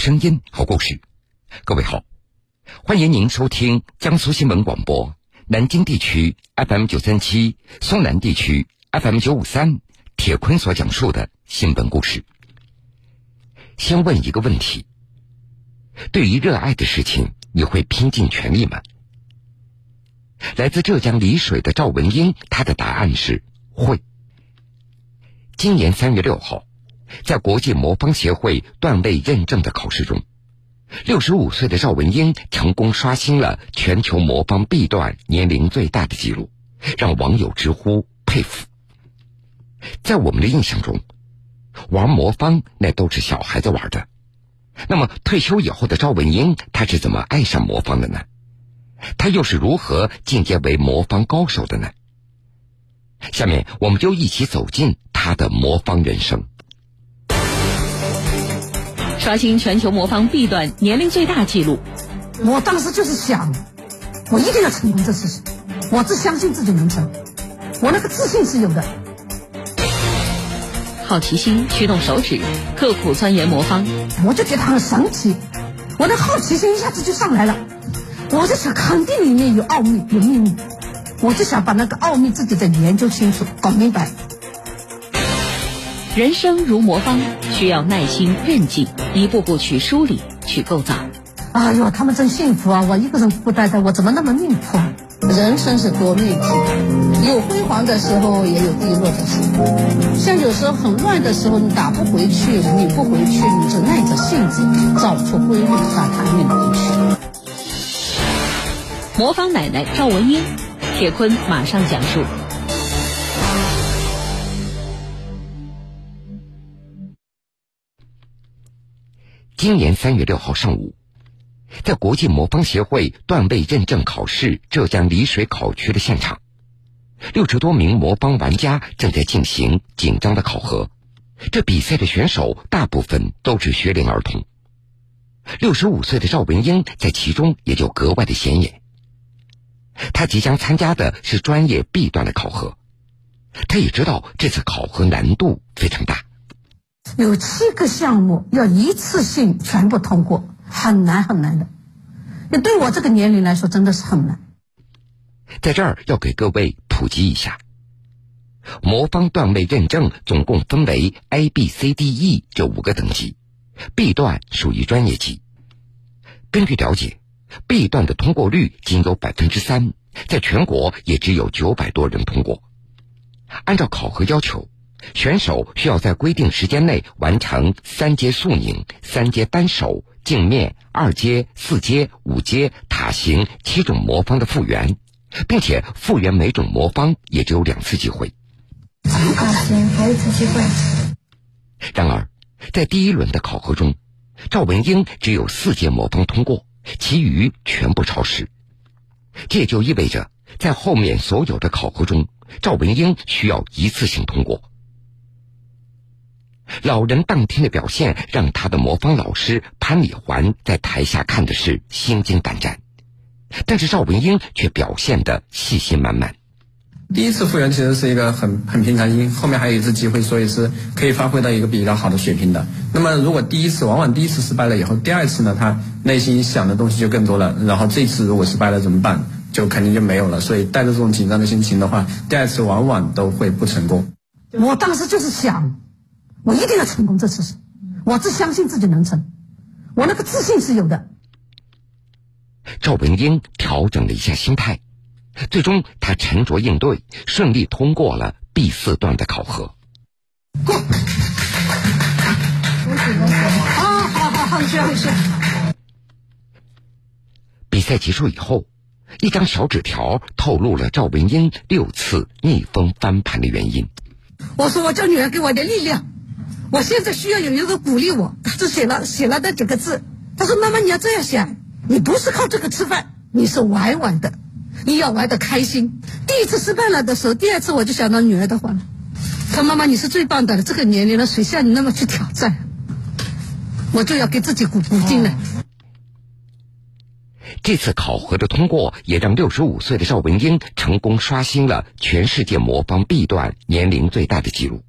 声音，好故事。各位好，欢迎您收听江苏新闻广播南京地区 FM 九三七、苏南地区 FM 九五三。铁坤所讲述的新闻故事。先问一个问题：对于热爱的事情，你会拼尽全力吗？来自浙江丽水的赵文英，她的答案是会。今年三月六号。在国际魔方协会段位认证的考试中，六十五岁的赵文英成功刷新了全球魔方 B 段年龄最大的记录，让网友直呼佩服。在我们的印象中，玩魔方那都是小孩子玩的。那么退休以后的赵文英，他是怎么爱上魔方的呢？他又是如何进阶为魔方高手的呢？下面我们就一起走进他的魔方人生。刷新全球魔方 B 段年龄最大纪录，我当时就是想，我一定要成功这事情，我只相信自己能成，我那个自信是有的。好奇心驱动手指，刻苦钻研魔方，我就觉得很神奇，我的好奇心一下子就上来了，我就想肯定里面有奥秘有秘密，我就想把那个奥秘自己再研究清楚搞明白。人生如魔方，需要耐心韧劲，一步步去梳理、去构造。哎呦，他们真幸福啊！我一个人孤单的，我怎么那么命苦？人生是多面体，有辉煌的时候，也有低落的时候。像有时候很乱的时候，你打不回去，你不回去，你就耐着性子找出规律，把它运回去。魔方奶奶赵文英，铁坤马上讲述。今年三月六号上午，在国际魔方协会段位认证考试浙江丽水考区的现场，六十多名魔方玩家正在进行紧张的考核。这比赛的选手大部分都是学龄儿童，六十五岁的赵文英在其中也就格外的显眼。他即将参加的是专业 B 段的考核，他也知道这次考核难度非常大。有七个项目要一次性全部通过，很难很难的。那对我这个年龄来说，真的是很难。在这儿要给各位普及一下，魔方段位认证总共分为 A、B、C、D、E 这五个等级，B 段属于专业级。根据了解，B 段的通过率仅有百分之三，在全国也只有九百多人通过。按照考核要求。选手需要在规定时间内完成三阶速拧、三阶单手、镜面、二阶、四阶、五阶、塔形七种魔方的复原，并且复原每种魔方也只有两次机会。啊，行，还有一次机会。然而，在第一轮的考核中，赵文英只有四阶魔方通过，其余全部超时。这也就意味着，在后面所有的考核中，赵文英需要一次性通过。老人当天的表现让他的魔方老师潘礼环在台下看的是心惊胆战，但是赵文英却表现的信心满满。第一次复原其实是一个很很平常心，后面还有一次机会，所以是可以发挥到一个比较好的水平的。那么如果第一次往往第一次失败了以后，第二次呢，他内心想的东西就更多了。然后这次如果失败了怎么办？就肯定就没有了。所以带着这种紧张的心情的话，第二次往往都会不成功。我当时就是想。我一定要成功这次，我只相信自己能成，我那个自信是有的。赵文英调整了一下心态，最终她沉着应对，顺利通过了 B 四段的考核。过，恭喜恭喜！啊，好好好，很谢很谢。比赛结束以后，一张小纸条透露了赵文英六次逆风翻盘的原因。我说：“我叫女儿给我点力量。” 我现在需要有一个鼓励我，他就写了写了那几个字。他说：“妈妈，你要这样想，你不是靠这个吃饭，你是玩玩的，你要玩的开心。第一次失败了的时候，第二次我就想到女儿的话了。他妈妈，你是最棒的了，这个年龄了，谁像你那么去挑战？我就要给自己鼓鼓劲了。”这次考核的通过，也让六十五岁的赵文英成功刷新了全世界魔方 B 段年龄最大的记录。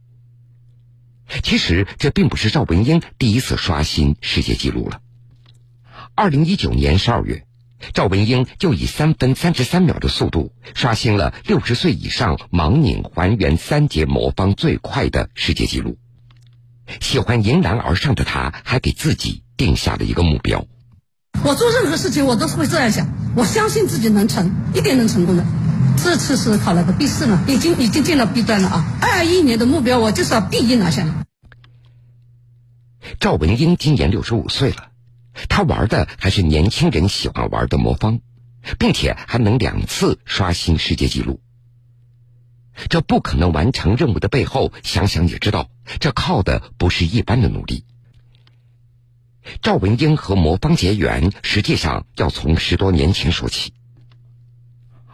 其实这并不是赵文英第一次刷新世界纪录了。二零一九年十二月，赵文英就以三分三十三秒的速度刷新了六十岁以上盲拧还原三节魔方最快的世界纪录。喜欢迎难而上的他，还给自己定下了一个目标。我做任何事情，我都是会这样想，我相信自己能成，一定能成功的。这次是考了个 B 四嘛，已经已经进了 B 端了啊！二一年的目标，我就是要 B 一拿下来。赵文英今年六十五岁了，她玩的还是年轻人喜欢玩的魔方，并且还能两次刷新世界纪录。这不可能完成任务的背后，想想也知道，这靠的不是一般的努力。赵文英和魔方结缘，实际上要从十多年前说起。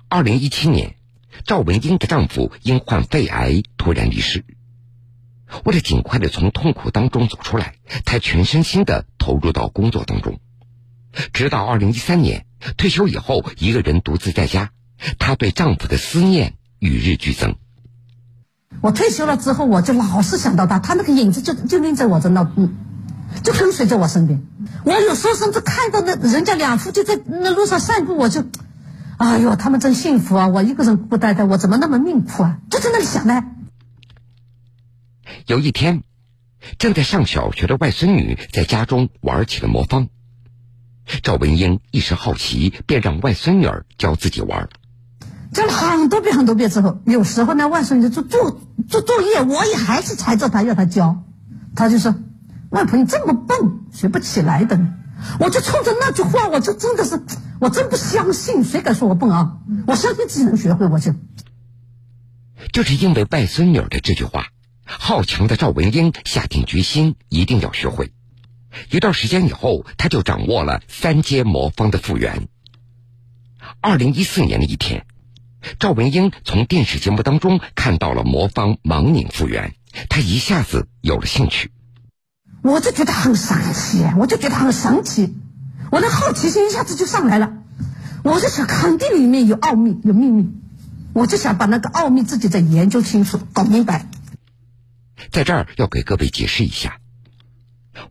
二零一七年，赵文英的丈夫因患肺癌突然离世。为了尽快的从痛苦当中走出来，她全身心的投入到工作当中。直到二零一三年退休以后，一个人独自在家，她对丈夫的思念与日俱增。我退休了之后，我就老是想到他，他那个影子就就拎在我这那，就跟随在我身边。我有时候甚至看到那人家两夫妻在那路上散步，我就。哎呦，他们真幸福啊！我一个人孤孤单单，我怎么那么命苦啊？就在那里想呢。有一天，正在上小学的外孙女在家中玩起了魔方。赵文英一时好奇，便让外孙女儿教自己玩。教了很多遍很多遍之后，有时候呢，外孙女做做做作业，我也还是缠着她要她教。她就说：“外婆，你这么笨，学不起来的。”我就冲着那句话，我就真的是，我真不相信，谁敢说我笨啊？我相信自己能学会，我就。就是因为外孙女的这句话，好强的赵文英下定决心一定要学会。一段时间以后，他就掌握了三阶魔方的复原。二零一四年的一天，赵文英从电视节目当中看到了魔方盲拧复原，他一下子有了兴趣。我就觉得很神奇，我就觉得很神奇，我的好奇心一下子就上来了，我就想肯定里面有奥秘有秘密，我就想把那个奥秘自己再研究清楚搞明白。在这儿要给各位解释一下，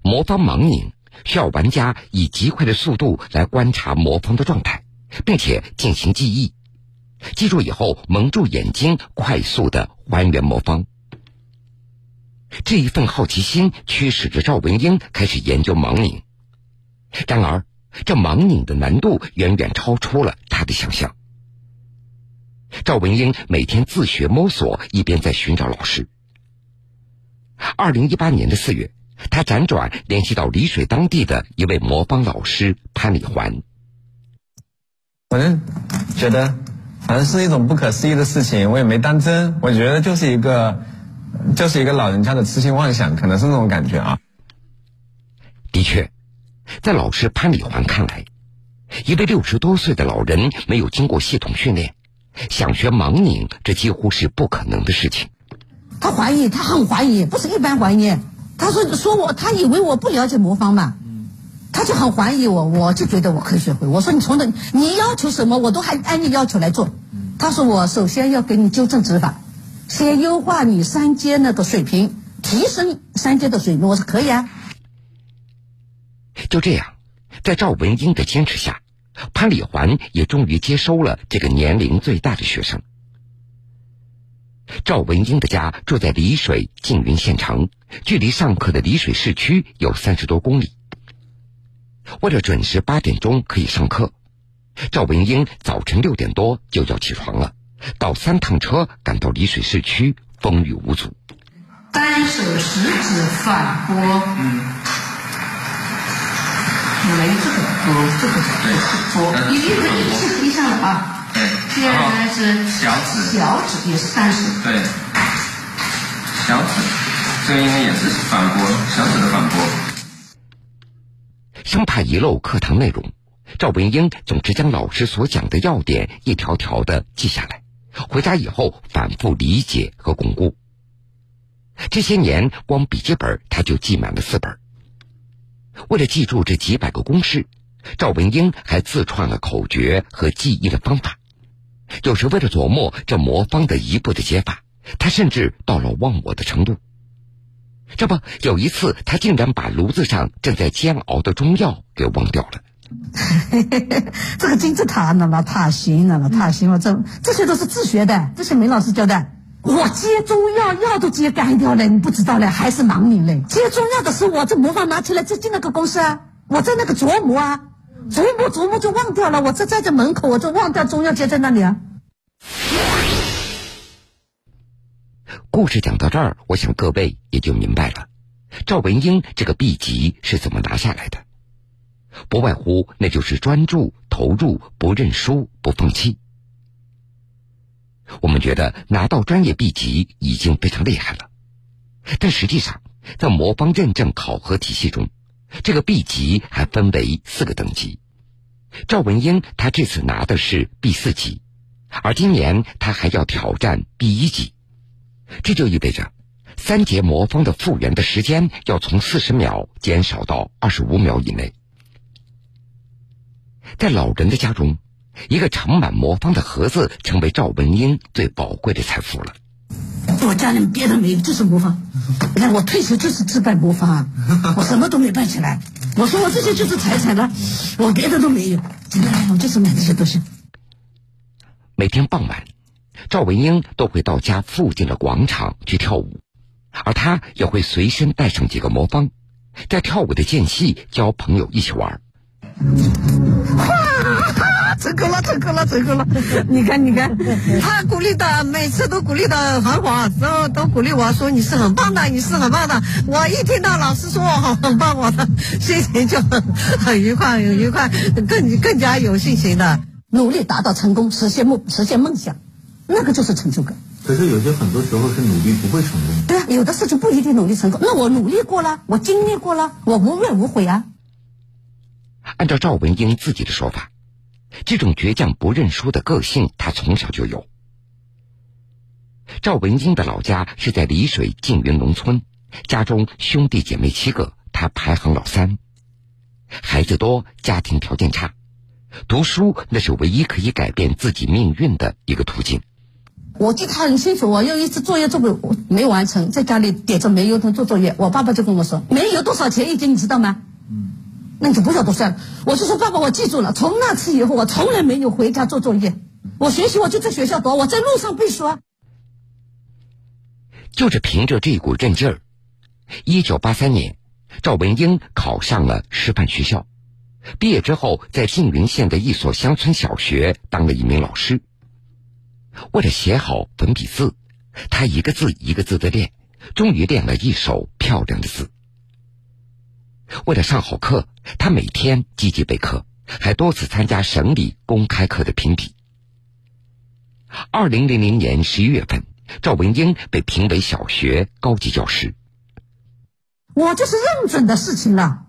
魔方盲拧需要玩家以极快的速度来观察魔方的状态，并且进行记忆，记住以后蒙住眼睛，快速的还原魔方。这一份好奇心驱使着赵文英开始研究盲拧，然而这盲拧的难度远远超出了他的想象。赵文英每天自学摸索，一边在寻找老师。二零一八年的四月，他辗转联系到丽水当地的一位魔方老师潘礼环。反正觉得，反正是一种不可思议的事情，我也没当真。我觉得就是一个。就是一个老人家的痴心妄想，可能是那种感觉啊。的确，在老师潘礼环看来，一位六十多岁的老人没有经过系统训练，想学盲拧，这几乎是不可能的事情。他怀疑，他很怀疑，不是一般怀疑。他说：“说我，他以为我不了解魔方嘛，他就很怀疑我。我就觉得我可以学会。我说你从头，你要求什么，我都还按你要求来做。他说我首先要给你纠正指法。”先优化你三阶那个水平，提升三阶的水平，我说可以啊。就这样，在赵文英的坚持下，潘礼环也终于接收了这个年龄最大的学生。赵文英的家住在丽水缙云县城，距离上课的丽水市区有三十多公里。为了准时八点钟可以上课，赵文英早晨六点多就要起床了。倒三趟车赶到丽水市区，风雨无阻。单手食指反拨，嗯，没这个拨，这个是拨。你这个一是闭上了啊。对。第二呢是小指，小指也是单手。对。小指，这个应该也是反拨，小指的反驳。生怕遗漏课堂内容，赵文英总是将老师所讲的要点一条条的记下来。回家以后反复理解和巩固。这些年，光笔记本他就记满了四本。为了记住这几百个公式，赵文英还自创了口诀和记忆的方法。有时为了琢磨这魔方的一步的解法，他甚至到了忘我的程度。这不，有一次他竟然把炉子上正在煎熬的中药给忘掉了。这个金字塔那么太行了，太行了，这这些都是自学的，这些梅老师教的。我接中药，药都接干掉了，你不知道嘞，还是忙你嘞。接中药的时候，我这魔方拿起来就进那个公司啊，我在那个琢磨啊，琢磨琢磨就忘掉了。我这站在门口，我就忘掉中药接在那里啊。故事讲到这儿，我想各位也就明白了，赵文英这个 B 级是怎么拿下来的，不外乎那就是专注、投入、不认输、不放弃。我们觉得拿到专业 B 级已经非常厉害了，但实际上，在魔方认证考核体系中，这个 B 级还分为四个等级。赵文英他这次拿的是 B 四级，而今年他还要挑战 B 一级，这就意味着三节魔方的复原的时间要从四十秒减少到二十五秒以内。在老人的家中。一个盛满魔方的盒子，成为赵文英最宝贵的财富了。我家里别的没有，就是魔方。你看，我退休就是只拜魔方啊，我什么都没办起来。我说我这些就是财产了，我别的都没有。我就是买这些东西。每天傍晚，赵文英都会到家附近的广场去跳舞，而他也会随身带上几个魔方，在跳舞的间隙教朋友一起玩。成功了，成功了，成功了！你看，你看，他鼓励的，每次都鼓励的很好，都都鼓励我说你是很棒的，你是很棒的。我一听到老师说我好很棒，我的心情就很很愉快，很愉快，更更加有信心的。努力达到成功，实现梦，实现梦想，那个就是成就感。可是有些很多时候是努力不会成功。对啊，有的事情不一定努力成功。那我努力过了，我经历过了，我无怨无悔啊。按照赵文英自己的说法。这种倔强不认输的个性，他从小就有。赵文英的老家是在丽水缙云农村，家中兄弟姐妹七个，他排行老三。孩子多，家庭条件差，读书那是唯一可以改变自己命运的一个途径。我记得很清楚，我有一次作业做不没完成，在家里点着煤油灯做作业，我爸爸就跟我说：“煤油多少钱一斤？你知道吗？”嗯那你就不要多算了。我就说爸爸，我记住了。从那次以后，我从来没有回家做作业。我学习我就在学校读，我在路上背书啊。就是凭着这股韧劲儿，一九八三年，赵文英考上了师范学校。毕业之后，在缙云县的一所乡村小学当了一名老师。为了写好粉笔字，他一个字一个字的练，终于练了一手漂亮的字。为了上好课，他每天积极备课，还多次参加省里公开课的评比。二零零零年十一月份，赵文英被评为小学高级教师。我就是认准的事情了，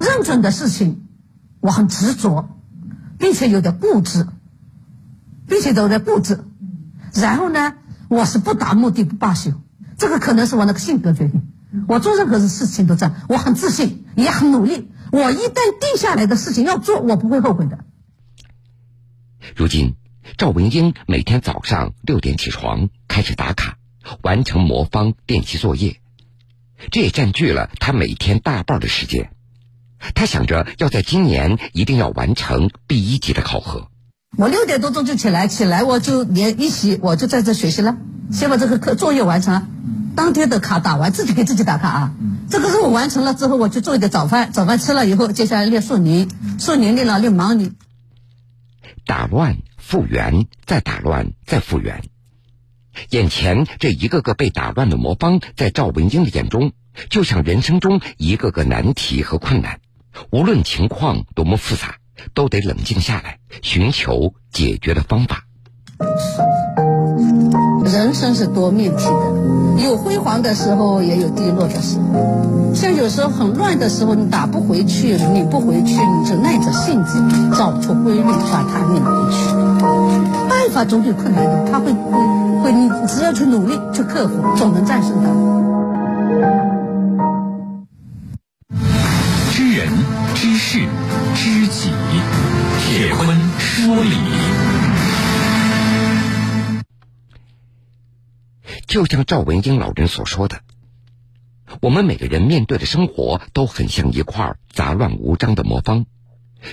认准的事情，我很执着，并且有点固执，并且有点固执。然后呢，我是不达目的不罢休，这个可能是我那个性格决定。我做任何的事情都这样，我很自信，也很努力。我一旦定下来的事情要做，我不会后悔的。如今，赵文英每天早上六点起床，开始打卡，完成魔方练习作业，这也占据了他每天大半的时间。他想着要在今年一定要完成 B 一级的考核。我六点多钟就起来，起来我就连一洗，我就在这学习了，先把这个课作业完成。当天的卡打完，自己给自己打卡啊。这个任务完成了之后，我就做一点早饭。早饭吃了以后，接下来练树林，树林练了练盲林。打乱复原，再打乱再复原。眼前这一个个被打乱的魔方，在赵文英的眼中，就像人生中一个个难题和困难。无论情况多么复杂，都得冷静下来，寻求解决的方法。人生是多面体的，有辉煌的时候，也有低落的时候。像有时候很乱的时候，你打不回去，拧不回去，你就耐着性子找出规律，把它拧回去。办法总比困难的，他会会会，你只要去努力去克服，总能战胜它。知事知己，铁坤说理。就像赵文英老人所说的，我们每个人面对的生活都很像一块杂乱无章的魔方，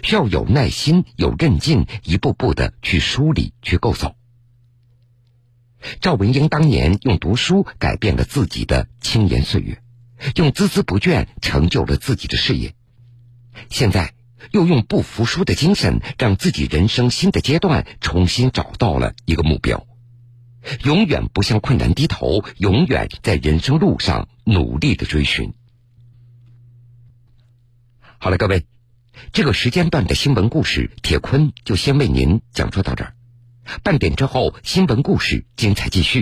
需要有耐心、有韧劲，一步步的去梳理、去构造。赵文英当年用读书改变了自己的青年岁月，用孜孜不倦成就了自己的事业。现在又用不服输的精神，让自己人生新的阶段重新找到了一个目标。永远不向困难低头，永远在人生路上努力的追寻。好了，各位，这个时间段的新闻故事，铁坤就先为您讲述到这儿。半点之后，新闻故事精彩继续。